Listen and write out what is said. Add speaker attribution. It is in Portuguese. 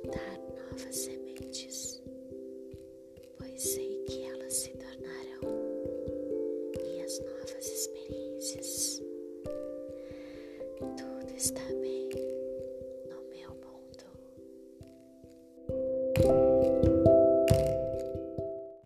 Speaker 1: plantar novas sementes, pois sei que elas se tornarão minhas novas experiências. Tudo está